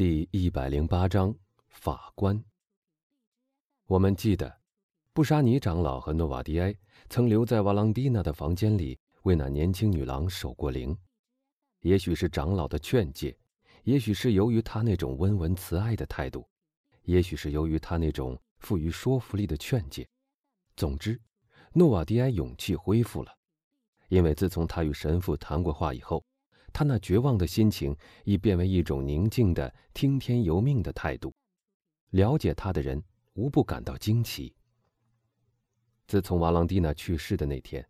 第一百零八章法官。我们记得，布沙尼长老和诺瓦迪埃曾留在瓦朗蒂娜的房间里为那年轻女郎守过灵。也许是长老的劝诫，也许是由于他那种温文慈爱的态度，也许是由于他那种富于说服力的劝诫。总之，诺瓦迪埃勇气恢复了，因为自从他与神父谈过话以后。他那绝望的心情已变为一种宁静的听天由命的态度。了解他的人无不感到惊奇。自从瓦朗蒂娜去世的那天，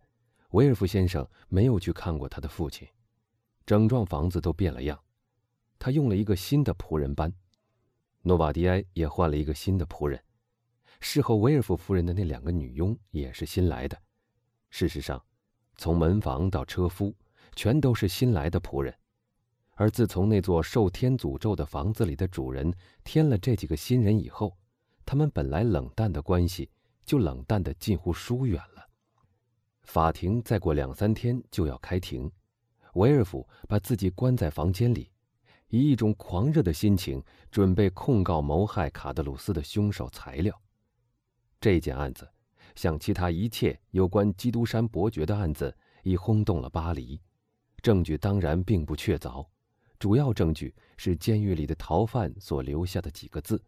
维尔夫先生没有去看过他的父亲。整幢房子都变了样，他用了一个新的仆人班，诺瓦迪埃也换了一个新的仆人。侍候维尔夫夫人的那两个女佣也是新来的。事实上，从门房到车夫。全都是新来的仆人，而自从那座受天诅咒的房子里的主人添了这几个新人以后，他们本来冷淡的关系就冷淡的近乎疏远了。法庭再过两三天就要开庭，维尔夫把自己关在房间里，以一种狂热的心情准备控告谋害卡德鲁斯的凶手材料。这件案子，像其他一切有关基督山伯爵的案子，已轰动了巴黎。证据当然并不确凿，主要证据是监狱里的逃犯所留下的几个字。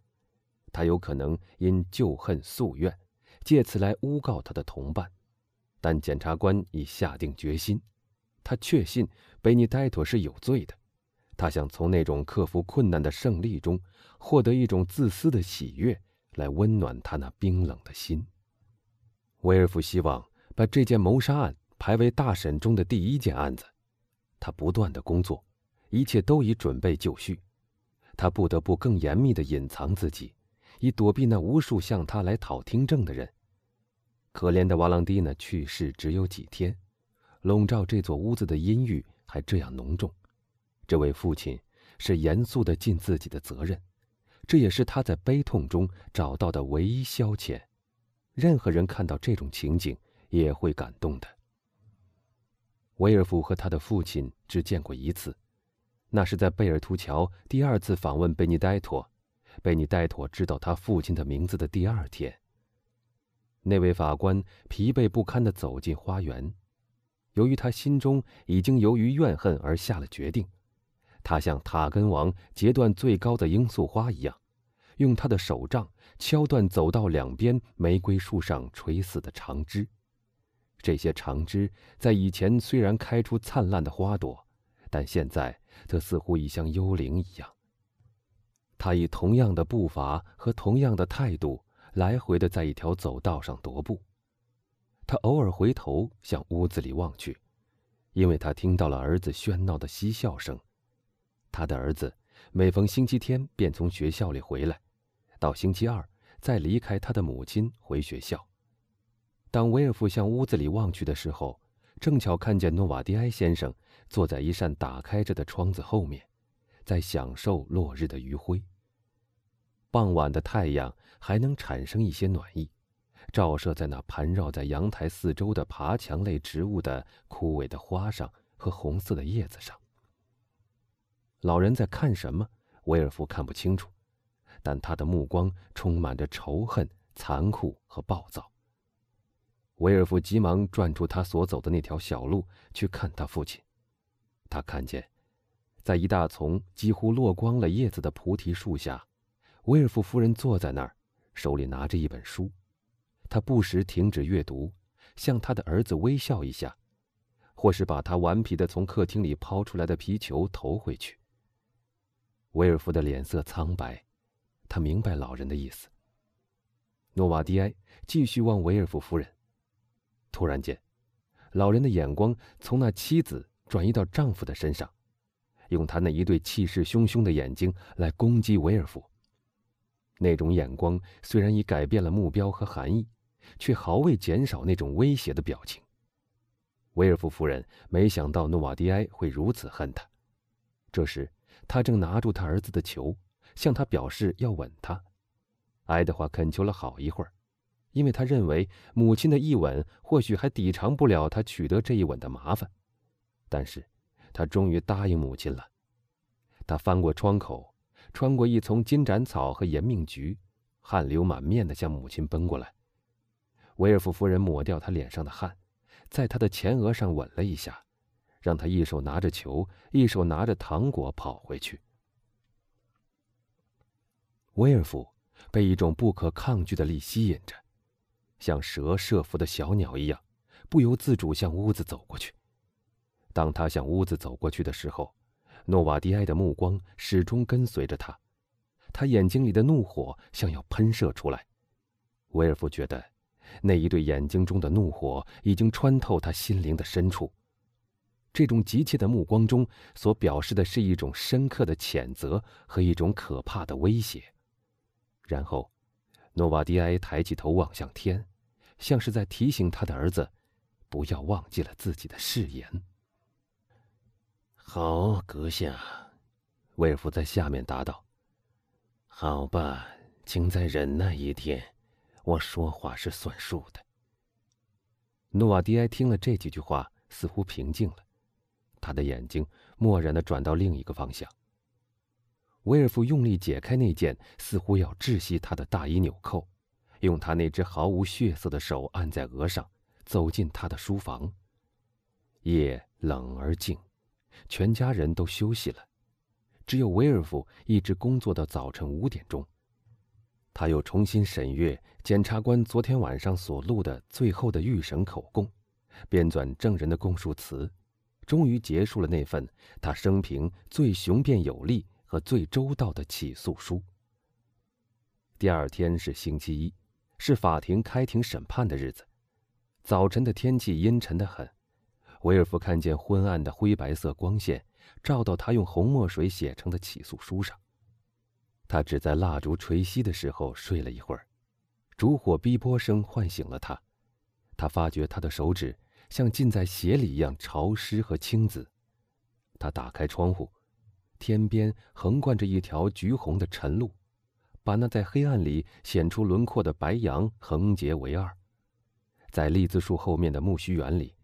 他有可能因旧恨宿怨，借此来诬告他的同伴。但检察官已下定决心，他确信贝尼戴托是有罪的。他想从那种克服困难的胜利中，获得一种自私的喜悦，来温暖他那冰冷的心。威尔夫希望把这件谋杀案排为大审中的第一件案子。他不断的工作，一切都已准备就绪。他不得不更严密的隐藏自己，以躲避那无数向他来讨听证的人。可怜的瓦朗蒂娜去世只有几天，笼罩这座屋子的阴郁还这样浓重。这位父亲是严肃的尽自己的责任，这也是他在悲痛中找到的唯一消遣。任何人看到这种情景也会感动的。威尔夫和他的父亲只见过一次，那是在贝尔图桥第二次访问贝尼戴托，贝尼戴托知道他父亲的名字的第二天。那位法官疲惫不堪地走进花园，由于他心中已经由于怨恨而下了决定，他像塔根王截断最高的罂粟花一样，用他的手杖敲断走道两边玫瑰树上垂死的长枝。这些长枝在以前虽然开出灿烂的花朵，但现在则似乎已像幽灵一样。他以同样的步伐和同样的态度来回的在一条走道上踱步。他偶尔回头向屋子里望去，因为他听到了儿子喧闹的嬉笑声。他的儿子每逢星期天便从学校里回来，到星期二再离开他的母亲回学校。当威尔夫向屋子里望去的时候，正巧看见诺瓦迪埃先生坐在一扇打开着的窗子后面，在享受落日的余晖。傍晚的太阳还能产生一些暖意，照射在那盘绕在阳台四周的爬墙类植物的枯萎的花上和红色的叶子上。老人在看什么？威尔夫看不清楚，但他的目光充满着仇恨、残酷和暴躁。威尔夫急忙转出他所走的那条小路去看他父亲。他看见，在一大丛几乎落光了叶子的菩提树下，威尔夫夫人坐在那儿，手里拿着一本书。他不时停止阅读，向他的儿子微笑一下，或是把他顽皮的从客厅里抛出来的皮球投回去。威尔夫的脸色苍白，他明白老人的意思。诺瓦迪埃继续望维尔夫夫人。突然间，老人的眼光从那妻子转移到丈夫的身上，用他那一对气势汹汹的眼睛来攻击维尔夫。那种眼光虽然已改变了目标和含义，却毫未减少那种威胁的表情。维尔夫夫人没想到诺瓦迪埃会如此恨他。这时，他正拿住他儿子的球，向他表示要吻他。爱德华恳求了好一会儿。因为他认为母亲的一吻或许还抵偿不了他取得这一吻的麻烦，但是，他终于答应母亲了。他翻过窗口，穿过一丛金盏草和延命菊，汗流满面地向母亲奔过来。维尔夫夫人抹掉他脸上的汗，在他的前额上吻了一下，让他一手拿着球，一手拿着糖果跑回去。威尔夫被一种不可抗拒的力吸引着，像蛇设伏的小鸟一样，不由自主向屋子走过去。当他向屋子走过去的时候，诺瓦迪埃的目光始终跟随着他，他眼睛里的怒火像要喷射出来。威尔夫觉得。那一对眼睛中的怒火已经穿透他心灵的深处。这种急切的目光中所表示的是一种深刻的谴责和一种可怕的威胁。然后，诺瓦迪埃抬起头望向天，像是在提醒他的儿子，不要忘记了自己的誓言。好，阁下，威尔夫在下面答道：“好吧，请再忍耐一天。”我说话是算数的。诺瓦迪埃听了这几句话，似乎平静了，他的眼睛漠然的转到另一个方向。威尔夫用力解开那件似乎要窒息他的大衣纽扣，用他那只毫无血色的手按在额上，走进他的书房。夜冷而静，全家人都休息了，只有威尔夫一直工作到早晨五点钟。他又重新审阅检察官昨天晚上所录的最后的预审口供，编纂证人的供述词，终于结束了那份他生平最雄辩有力和最周到的起诉书。第二天是星期一，是法庭开庭审判的日子。早晨的天气阴沉得很，威尔夫看见昏暗的灰白色光线照到他用红墨水写成的起诉书上。他只在蜡烛垂熄的时候睡了一会儿，烛火逼波声唤醒了他。他发觉他的手指像浸在血里一样潮湿和青紫。他打开窗户，天边横贯着一条橘红的晨露，把那在黑暗里显出轮廓的白杨横截为二。在栗子树后面的苜蓿园里，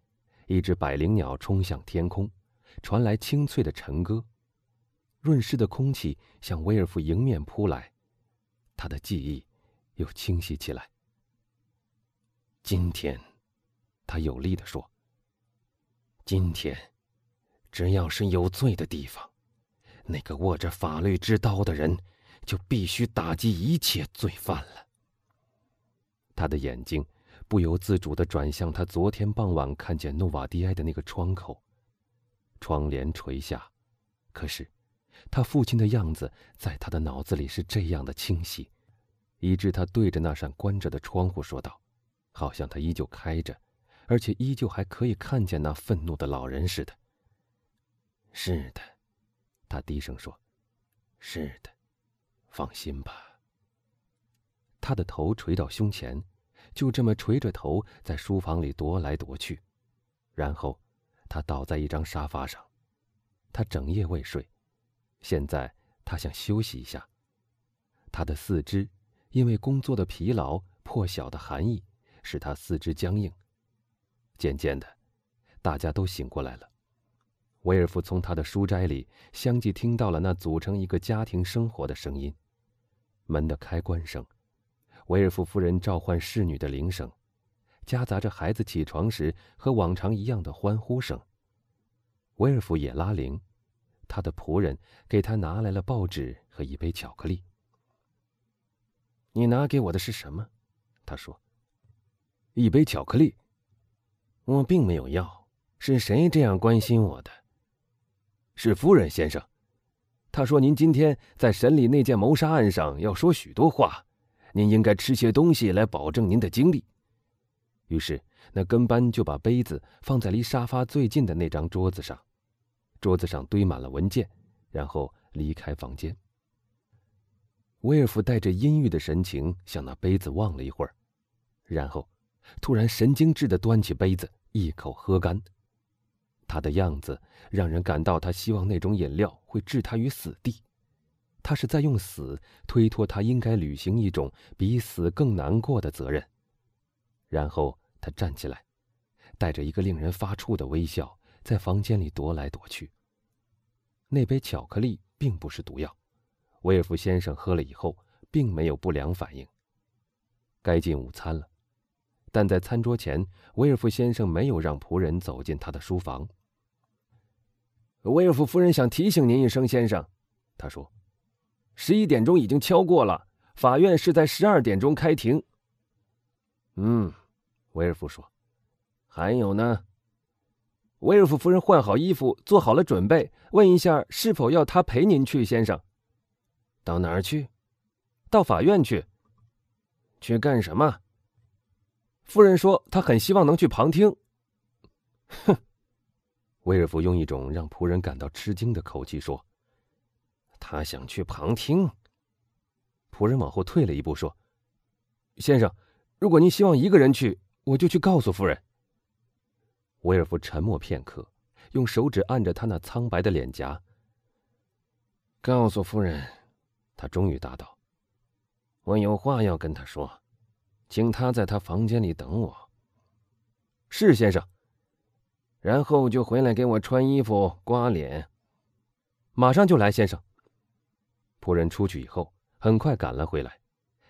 一只百灵鸟冲向天空，传来清脆的晨歌。润湿的空气向威尔夫迎面扑来，他的记忆又清晰起来。今天，他有力地说：“今天，只要是有罪的地方，那个握着法律之刀的人就必须打击一切罪犯了。”他的眼睛不由自主地转向他昨天傍晚看见诺瓦迪埃的那个窗口，窗帘垂下，可是。他父亲的样子在他的脑子里是这样的清晰，以致他对着那扇关着的窗户说道，好像他依旧开着，而且依旧还可以看见那愤怒的老人似的。是的，他低声说：“是的，放心吧。”他的头垂到胸前，就这么垂着头在书房里踱来踱去，然后他倒在一张沙发上，他整夜未睡。现在他想休息一下。他的四肢因为工作的疲劳、破晓的寒意，使他四肢僵硬。渐渐的，大家都醒过来了。威尔夫从他的书斋里相继听到了那组成一个家庭生活的声音：门的开关声，威尔夫夫人召唤侍女的铃声，夹杂着孩子起床时和往常一样的欢呼声。威尔夫也拉铃。他的仆人给他拿来了报纸和一杯巧克力。你拿给我的是什么？他说。一杯巧克力。我并没有要。是谁这样关心我的？是夫人先生。他说您今天在审理那件谋杀案上要说许多话，您应该吃些东西来保证您的精力。于是那跟班就把杯子放在离沙发最近的那张桌子上。桌子上堆满了文件，然后离开房间。威尔夫带着阴郁的神情向那杯子望了一会儿，然后突然神经质地端起杯子一口喝干。他的样子让人感到他希望那种饮料会置他于死地，他是在用死推脱他应该履行一种比死更难过的责任。然后他站起来，带着一个令人发怵的微笑。在房间里踱来踱去。那杯巧克力并不是毒药，威尔夫先生喝了以后，并没有不良反应。该进午餐了，但在餐桌前，威尔夫先生没有让仆人走进他的书房。威尔夫夫人想提醒您一声，先生，他说：“十一点钟已经敲过了，法院是在十二点钟开庭。”嗯，威尔夫说：“还有呢。”威尔夫夫人换好衣服，做好了准备，问一下是否要他陪您去，先生。到哪儿去？到法院去。去干什么？夫人说她很希望能去旁听。威尔夫用一种让仆人感到吃惊的口气说：“他想去旁听。”仆人往后退了一步说：“先生，如果您希望一个人去，我就去告诉夫人。”威尔夫沉默片刻，用手指按着他那苍白的脸颊。告诉夫人，他终于答道：“我有话要跟她说，请她在她房间里等我。”是先生。然后就回来给我穿衣服、刮脸。马上就来，先生。仆人出去以后，很快赶了回来，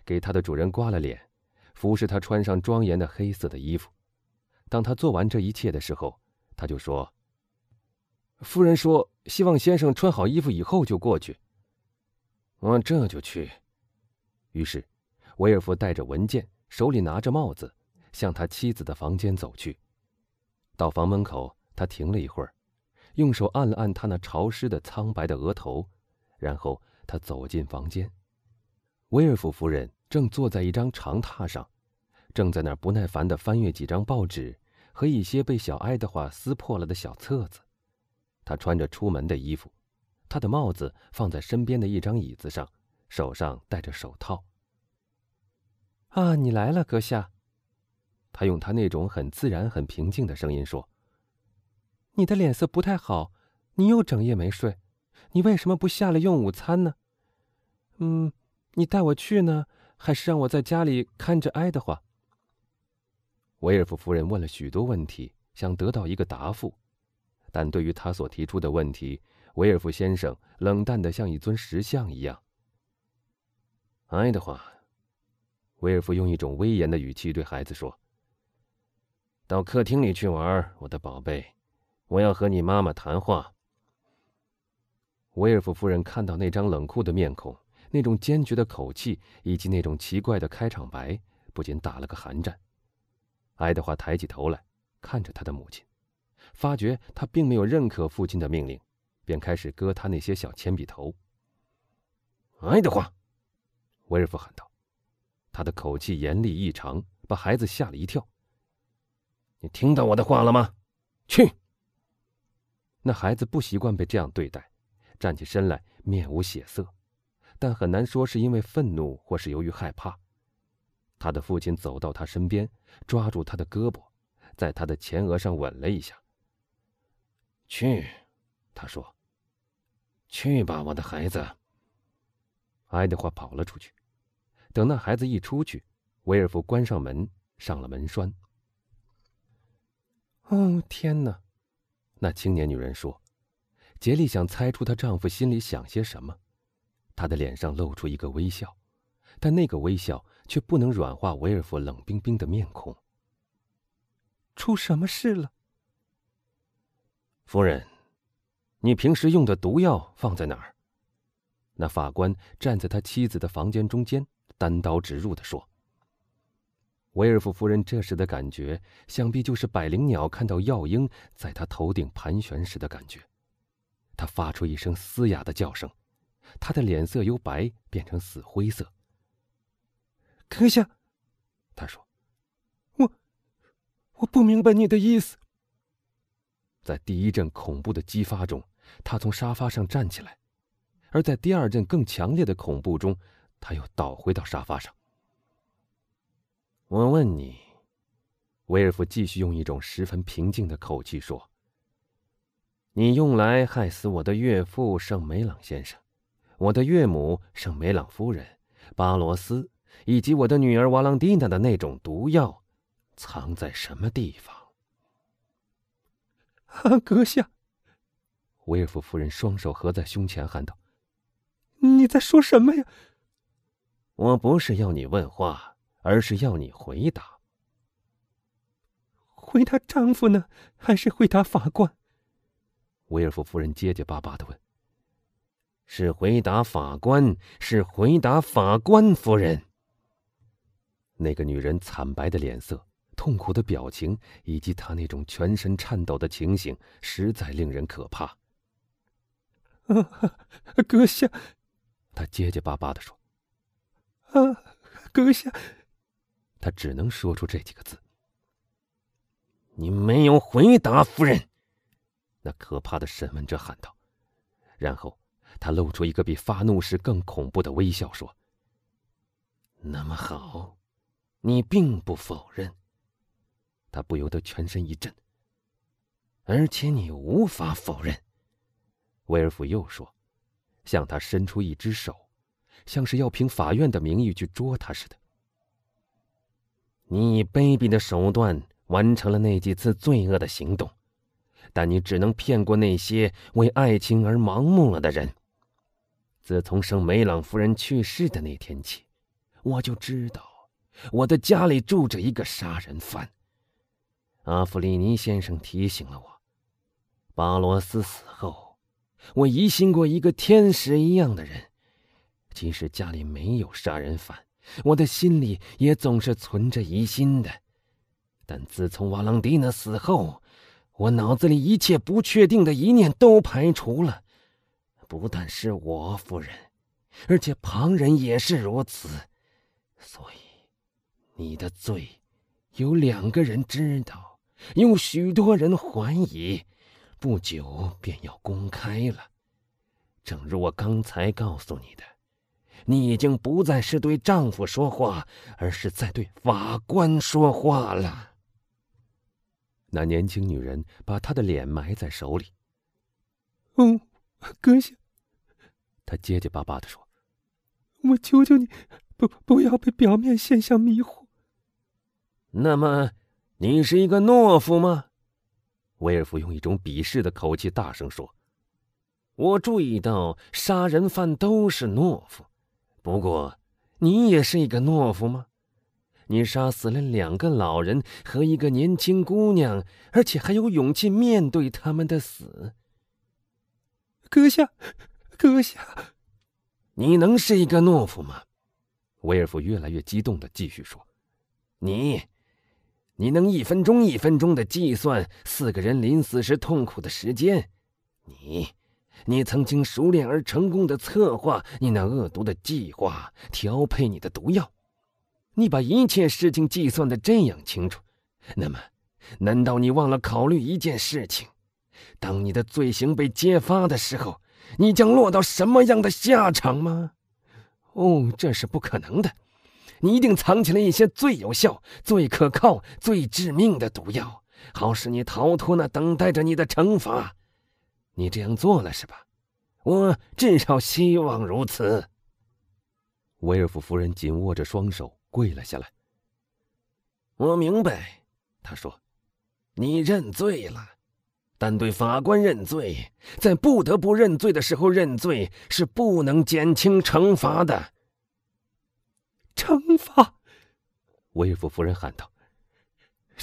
给他的主人刮了脸，服侍他穿上庄严的黑色的衣服。当他做完这一切的时候，他就说：“夫人说希望先生穿好衣服以后就过去。”我这就去。于是，威尔夫带着文件，手里拿着帽子，向他妻子的房间走去。到房门口，他停了一会儿，用手按了按他那潮湿的苍白的额头，然后他走进房间。威尔夫夫人正坐在一张长榻上。正在那儿不耐烦地翻阅几张报纸和一些被小爱德华撕破了的小册子。他穿着出门的衣服，他的帽子放在身边的一张椅子上，手上戴着手套。啊，你来了，阁下。他用他那种很自然、很平静的声音说：“你的脸色不太好，你又整夜没睡，你为什么不下来用午餐呢？嗯，你带我去呢，还是让我在家里看着埃德华？”维尔夫夫人问了许多问题，想得到一个答复，但对于他所提出的问题，维尔夫先生冷淡的像一尊石像一样。爱德华，维尔夫用一种威严的语气对孩子说：“到客厅里去玩，我的宝贝，我要和你妈妈谈话。”威尔夫夫人看到那张冷酷的面孔、那种坚决的口气以及那种奇怪的开场白，不禁打了个寒战。爱德华抬起头来，看着他的母亲，发觉他并没有认可父亲的命令，便开始割他那些小铅笔头。爱德华，威尔夫喊道，他的口气严厉异常，把孩子吓了一跳。你听到我的话了吗？去！那孩子不习惯被这样对待，站起身来，面无血色，但很难说是因为愤怒或是由于害怕。他的父亲走到他身边，抓住他的胳膊，在他的前额上吻了一下。去，他说：“去吧，我的孩子。”爱德华跑了出去。等那孩子一出去，威尔夫关上门，上了门栓。哦，天哪！那青年女人说：“杰利想猜出她丈夫心里想些什么。”她的脸上露出一个微笑，但那个微笑。却不能软化维尔夫冷冰冰的面孔。出什么事了，夫人？你平时用的毒药放在哪儿？那法官站在他妻子的房间中间，单刀直入的说：“维尔夫夫人这时的感觉，想必就是百灵鸟看到药鹰在她头顶盘旋时的感觉。她发出一声嘶哑的叫声，她的脸色由白变成死灰色。”阁下，她说：“我，我不明白你的意思。”在第一阵恐怖的激发中，她从沙发上站起来；而在第二阵更强烈的恐怖中，她又倒回到沙发上。我问你，威尔夫继续用一种十分平静的口气说：“你用来害死我的岳父圣梅朗先生，我的岳母圣梅朗夫人，巴罗斯。”以及我的女儿瓦朗蒂娜的那种毒药，藏在什么地方？阁下！威尔夫夫人双手合在胸前，喊道：“你在说什么呀？我不是要你问话，而是要你回答。回答丈夫呢，还是回答法官？威尔夫夫人结结巴巴的问。是回答法官，是回答法官夫人。那个女人惨白的脸色、痛苦的表情，以及她那种全身颤抖的情形，实在令人可怕。啊，阁下，她结结巴巴的说：“啊，阁下。”他只能说出这几个字。你没有回答，夫人。那可怕的审问者喊道，然后。他露出一个比发怒时更恐怖的微笑，说：“那么好，你并不否认。”他不由得全身一震。而且你无法否认，威尔夫又说，向他伸出一只手，像是要凭法院的名义去捉他似的。你以卑鄙的手段完成了那几次罪恶的行动，但你只能骗过那些为爱情而盲目了的人。自从圣梅朗夫人去世的那天起，我就知道我的家里住着一个杀人犯。阿弗里尼先生提醒了我，巴罗斯死后，我疑心过一个天使一样的人。即使家里没有杀人犯，我的心里也总是存着疑心的。但自从瓦朗蒂娜死后，我脑子里一切不确定的一念都排除了。不但是我夫人，而且旁人也是如此。所以，你的罪有两个人知道，有许多人怀疑，不久便要公开了。正如我刚才告诉你的，你已经不再是对丈夫说话，而是在对法官说话了。那年轻女人把她的脸埋在手里。嗯。阁下，她结结巴巴的说：“我求求你，不不要被表面现象迷惑。”那么，你是一个懦夫吗？威尔夫用一种鄙视的口气大声说：“我注意到杀人犯都是懦夫，不过你也是一个懦夫吗？你杀死了两个老人和一个年轻姑娘，而且还有勇气面对他们的死。”阁下，阁下，你能是一个懦夫吗？威尔夫越来越激动的继续说：“你，你能一分钟一分钟的计算四个人临死时痛苦的时间？你，你曾经熟练而成功的策划你那恶毒的计划，调配你的毒药。你把一切事情计算的这样清楚，那么，难道你忘了考虑一件事情？”当你的罪行被揭发的时候，你将落到什么样的下场吗？哦，这是不可能的。你一定藏起了一些最有效、最可靠、最致命的毒药，好使你逃脱那等待着你的惩罚。你这样做了是吧？我至少希望如此。威尔夫夫人紧握着双手，跪了下来。我明白，他说：“你认罪了。”但对法官认罪，在不得不认罪的时候认罪，是不能减轻惩罚的。惩罚！威尔夫夫人喊道：“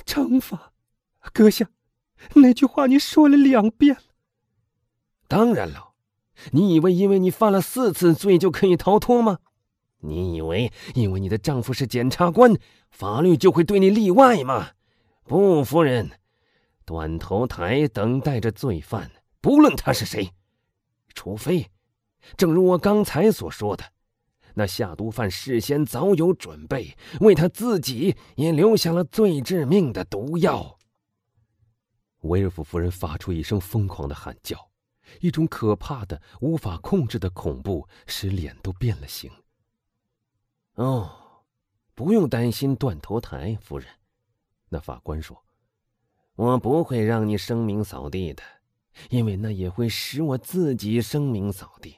惩罚！阁下，那句话你说了两遍了。当然了，你以为因为你犯了四次罪就可以逃脱吗？你以为因为你的丈夫是检察官，法律就会对你例外吗？不，夫人。”断头台等待着罪犯，不论他是谁，除非，正如我刚才所说的，那下毒犯事先早有准备，为他自己也留下了最致命的毒药。威尔夫夫人发出一声疯狂的喊叫，一种可怕的、无法控制的恐怖使脸都变了形。哦，不用担心断头台，夫人，那法官说。我不会让你声名扫地的，因为那也会使我自己声名扫地。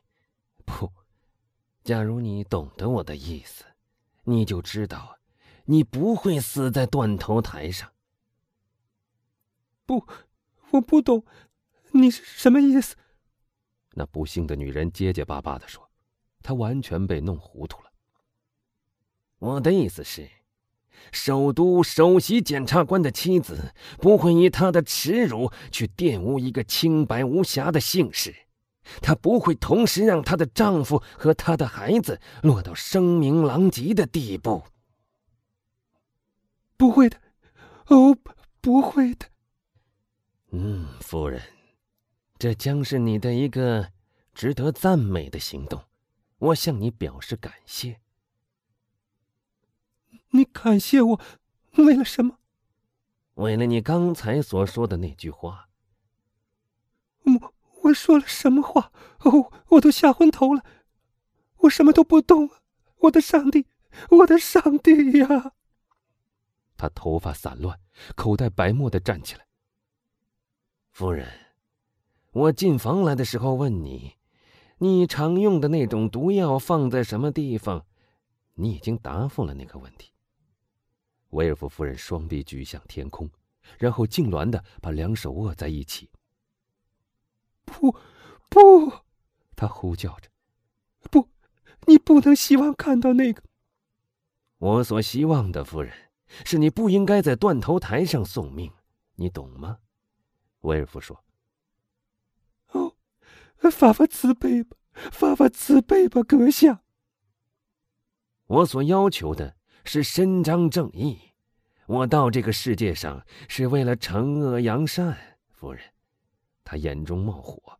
不，假如你懂得我的意思，你就知道，你不会死在断头台上。不，我不懂，你是什么意思？那不幸的女人结结巴巴的说：“她完全被弄糊涂了。我的意思是，首都首席检察官的妻子不会以她的耻辱去玷污一个清白无瑕的姓氏，她不会同时让她的丈夫和她的孩子落到声名狼藉的地步。不会的，哦，不会的。嗯，夫人，这将是你的一个值得赞美的行动，我向你表示感谢。你感谢我，为了什么？为了你刚才所说的那句话。我我说了什么话？哦，我都吓昏头了，我什么都不懂。我的上帝，我的上帝呀！他头发散乱，口袋白沫的站起来。夫人，我进房来的时候问你，你常用的那种毒药放在什么地方？你已经答复了那个问题。威尔夫夫人双臂举向天空，然后痉挛的把两手握在一起。不，不，她呼叫着：“不，你不能希望看到那个。”我所希望的，夫人，是你不应该在断头台上送命，你懂吗？威尔夫说：“，发发慈悲吧，发发慈悲吧，阁下。我所要求的。”是伸张正义，我到这个世界上是为了惩恶扬善，夫人。他眼中冒火。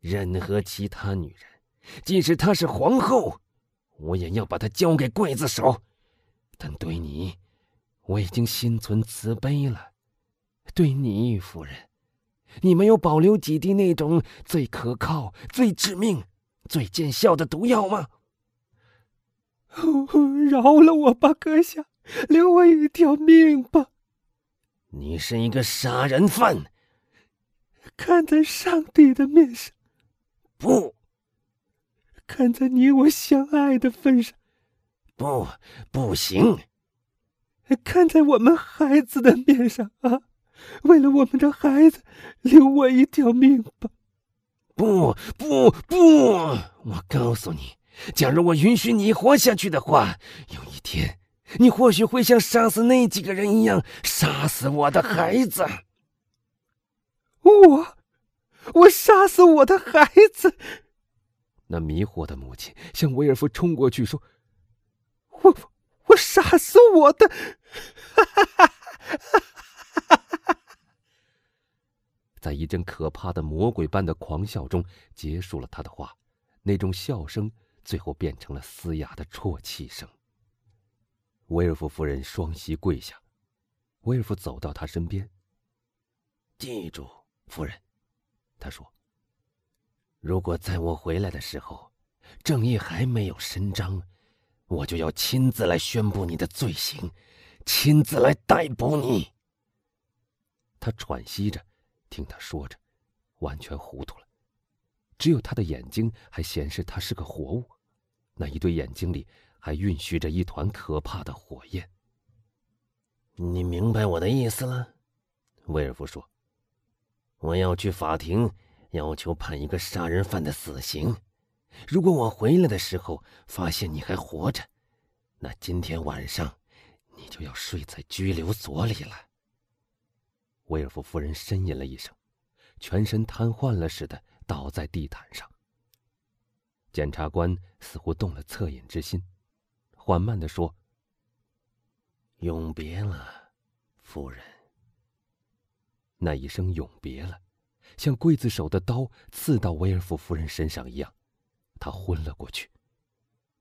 任何其他女人，即使她是皇后，我也要把她交给刽子手。但对你，我已经心存慈悲了。对你，夫人，你没有保留几滴那种最可靠、最致命、最见效的毒药吗？饶了我吧，阁下，留我一条命吧。你是一个杀人犯，看在上帝的面上，不；看在你我相爱的份上，不，不行；看在我们孩子的面上啊，为了我们的孩子，留我一条命吧。不，不，不！我告诉你。假如我允许你活下去的话，有一天，你或许会像杀死那几个人一样杀死我的孩子。我，我杀死我的孩子。那迷惑的母亲向威尔夫冲过去说：“我，我杀死我的。”阵可怕的魔鬼般的狂笑中，结束了他的话。那种笑声。最后变成了嘶哑的啜泣声。威尔夫夫人双膝跪下，威尔夫走到她身边。记住，夫人，他说：“如果在我回来的时候，正义还没有伸张，我就要亲自来宣布你的罪行，亲自来逮捕你。”他喘息着，听他说着，完全糊涂了，只有他的眼睛还显示他是个活物。那一对眼睛里还蕴蓄着一团可怕的火焰。你明白我的意思了，威尔夫说：“我要去法庭，要求判一个杀人犯的死刑。如果我回来的时候发现你还活着，那今天晚上你就要睡在拘留所里了。”威尔夫夫人呻吟了一声，全身瘫痪了似的倒在地毯上。检察官似乎动了恻隐之心，缓慢的说：“永别了，夫人。”那一声“永别了”，像刽子手的刀刺到威尔夫夫人身上一样，她昏了过去。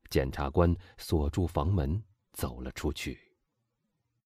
检察官锁住房门，走了出去。